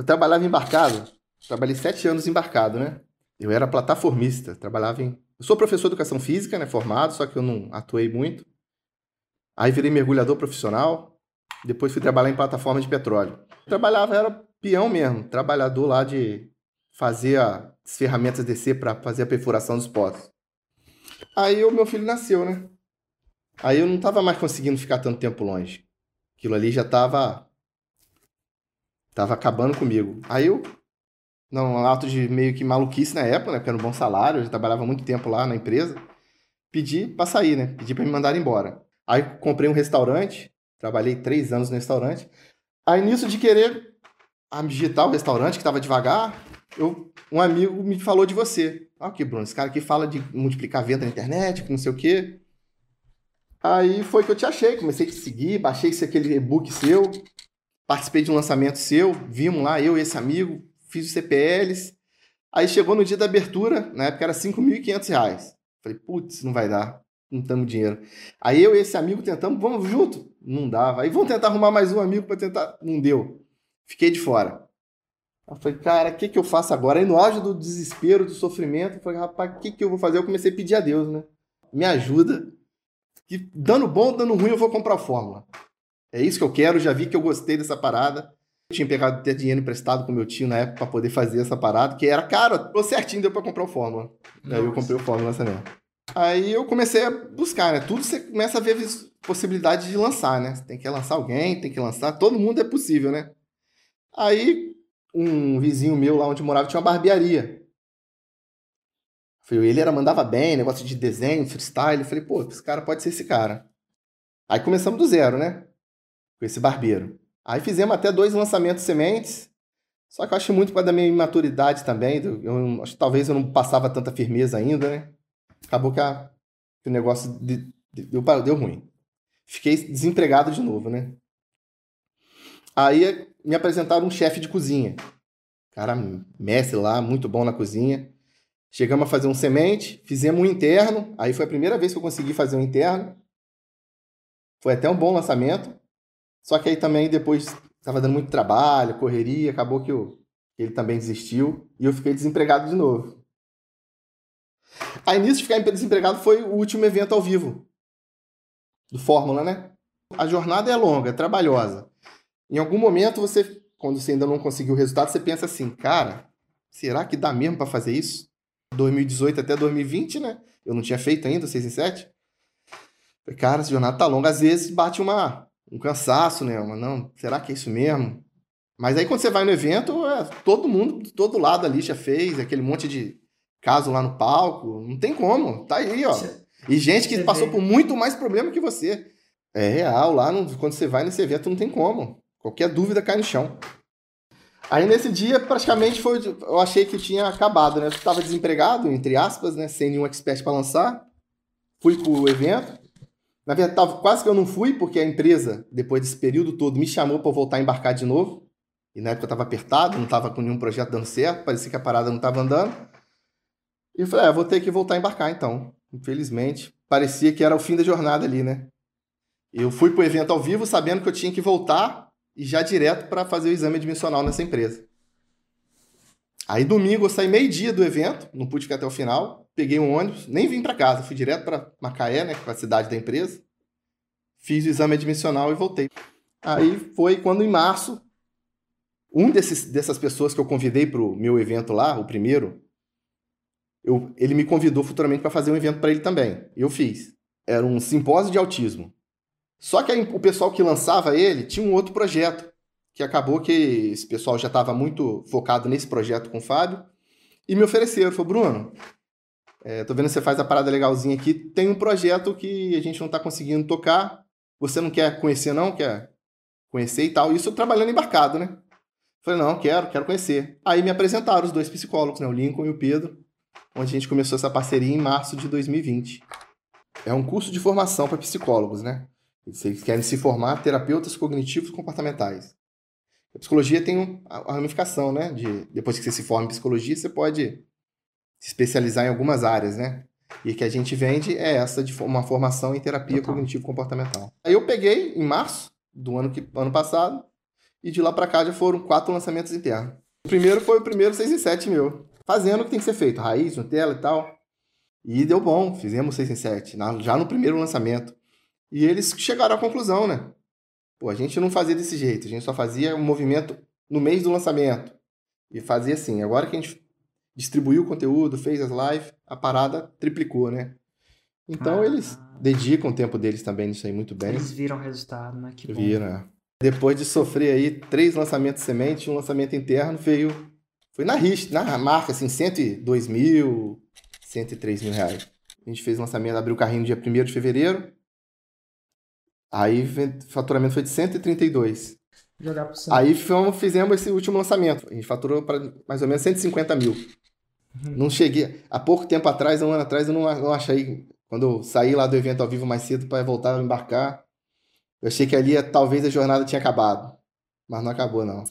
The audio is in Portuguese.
eu trabalhava embarcado, trabalhei sete anos embarcado, né? Eu era plataformista, trabalhava em. Eu sou professor de educação física, né? Formado, só que eu não atuei muito. Aí virei mergulhador profissional, depois fui trabalhar em plataforma de petróleo. trabalhava, era peão mesmo, trabalhador lá de fazer as ferramentas DC para fazer a perfuração dos poços. Aí o meu filho nasceu, né? Aí eu não estava mais conseguindo ficar tanto tempo longe. Aquilo ali já estava tava acabando comigo. Aí eu, num ato de meio que maluquice na época, né? Porque era um bom salário, eu já trabalhava muito tempo lá na empresa. Pedi para sair, né? Pedi para me mandar embora. Aí comprei um restaurante, trabalhei três anos no restaurante. Aí nisso de querer digitar o restaurante, que estava devagar, eu, um amigo me falou de você. Ah, que Bruno, esse cara aqui fala de multiplicar venda na internet, que não sei o quê. Aí foi que eu te achei, comecei a te seguir, baixei aquele e-book seu, participei de um lançamento seu, vimos lá, eu e esse amigo, fiz os CPLs. Aí chegou no dia da abertura, na época era R$ 5.500. Falei, putz, não vai dar, não temos dinheiro. Aí eu e esse amigo tentamos, vamos junto? Não dava. Aí vamos tentar arrumar mais um amigo para tentar, não deu. Fiquei de fora. Eu falei, cara, o que, que eu faço agora? Aí no auge do desespero, do sofrimento, eu falei, rapaz, o que, que eu vou fazer? Eu comecei a pedir a Deus, né? Me ajuda. Que dando bom, dando ruim, eu vou comprar a fórmula. É isso que eu quero, já vi que eu gostei dessa parada. Eu tinha pegado até dinheiro emprestado com meu tio na época para poder fazer essa parada, que era caro, tô certinho, deu para comprar o fórmula. Nossa. Aí eu comprei o fórmula lançamento. Aí eu comecei a buscar, né? Tudo você começa a ver possibilidade de lançar, né? Você tem que lançar alguém, tem que lançar, todo mundo é possível, né? Aí um vizinho meu lá onde morava tinha uma barbearia. Ele era, mandava bem, negócio de desenho, freestyle. Falei, pô, esse cara pode ser esse cara. Aí começamos do zero, né? Com esse barbeiro. Aí fizemos até dois lançamentos sementes. Só que eu acho muito para da minha imaturidade também. Eu, acho que talvez eu não passava tanta firmeza ainda, né? Acabou que, a, que o negócio de, de, deu, deu ruim. Fiquei desempregado de novo, né? Aí me apresentaram um chefe de cozinha. Cara, mestre lá, muito bom na cozinha. Chegamos a fazer um semente, fizemos um interno. Aí foi a primeira vez que eu consegui fazer um interno. Foi até um bom lançamento. Só que aí também depois estava dando muito trabalho, correria, acabou que eu, ele também desistiu e eu fiquei desempregado de novo. Aí nisso de ficar desempregado foi o último evento ao vivo do Fórmula, né? A jornada é longa, é trabalhosa. Em algum momento você, quando você ainda não conseguiu o resultado, você pensa assim, cara, será que dá mesmo para fazer isso? 2018 até 2020, né? Eu não tinha feito ainda 6 em 7. Cara, essa jornada tá longa. Às vezes bate uma, um cansaço, né? Uma, não, será que é isso mesmo? Mas aí quando você vai no evento, é, todo mundo, todo lado ali já fez, aquele monte de caso lá no palco. Não tem como. Tá aí, ó. E gente que passou por muito mais problema que você. É real, lá quando você vai nesse evento não tem como. Qualquer dúvida cai no chão. Aí nesse dia, praticamente foi. Eu achei que tinha acabado, né? Eu estava desempregado, entre aspas, né? Sem nenhum expert para lançar. Fui pro evento. Na verdade, quase que eu não fui, porque a empresa, depois desse período todo, me chamou para voltar a embarcar de novo. E na época eu estava apertado, não estava com nenhum projeto dando certo, parecia que a parada não estava andando. E eu falei, ah, vou ter que voltar a embarcar então. Infelizmente, parecia que era o fim da jornada ali, né? Eu fui pro evento ao vivo sabendo que eu tinha que voltar e já direto para fazer o exame admissional nessa empresa. Aí domingo eu saí meio-dia do evento, não pude ficar até o final, peguei um ônibus, nem vim para casa, fui direto para Macaé, né, que é a cidade da empresa. Fiz o exame admissional e voltei. Aí foi quando em março um desses, dessas pessoas que eu convidei para o meu evento lá, o primeiro, eu, ele me convidou futuramente para fazer um evento para ele também. Eu fiz. Era um simpósio de autismo. Só que aí, o pessoal que lançava ele tinha um outro projeto, que acabou que esse pessoal já estava muito focado nesse projeto com o Fábio, e me ofereceram, falou, Bruno, é, tô vendo que você faz a parada legalzinha aqui, tem um projeto que a gente não está conseguindo tocar, você não quer conhecer não? Quer conhecer e tal? Isso trabalhando embarcado, né? Falei, não, quero, quero conhecer. Aí me apresentaram os dois psicólogos, né? O Lincoln e o Pedro, onde a gente começou essa parceria em março de 2020. É um curso de formação para psicólogos, né? Vocês querem se formar terapeutas cognitivos comportamentais. A psicologia tem a ramificação, né? De, depois que você se forma em psicologia, você pode se especializar em algumas áreas, né? E que a gente vende é essa de uma formação em terapia cognitivo-comportamental. Aí eu peguei, em março do ano, que, ano passado, E de lá para cá já foram quatro lançamentos internos. O primeiro foi o primeiro 6 em 7 meu. Fazendo o que tem que ser feito, raiz, Nutella e tal. E deu bom, fizemos 6 em 7, já no primeiro lançamento. E eles chegaram à conclusão, né? Pô, a gente não fazia desse jeito, a gente só fazia um movimento no mês do lançamento. E fazia assim. Agora que a gente distribuiu o conteúdo, fez as lives, a parada triplicou, né? Então ah, eles dedicam o tempo deles também nisso aí muito bem. Eles viram o resultado, né? Que viram, é. Depois de sofrer aí três lançamentos semente, um lançamento interno, veio. Foi na RIS, na marca, assim, 102 mil, 103 mil reais. A gente fez o lançamento, abriu o carrinho no dia 1 de fevereiro. Aí o faturamento foi de 132. Jogar pro Aí fomos, fizemos esse último lançamento. A gente faturou para mais ou menos 150 mil. Uhum. Não cheguei. Há pouco tempo atrás, um ano atrás, eu não, não achei. Quando eu saí lá do evento ao vivo mais cedo para voltar a embarcar, eu achei que ali talvez a jornada tinha acabado. Mas não acabou, não.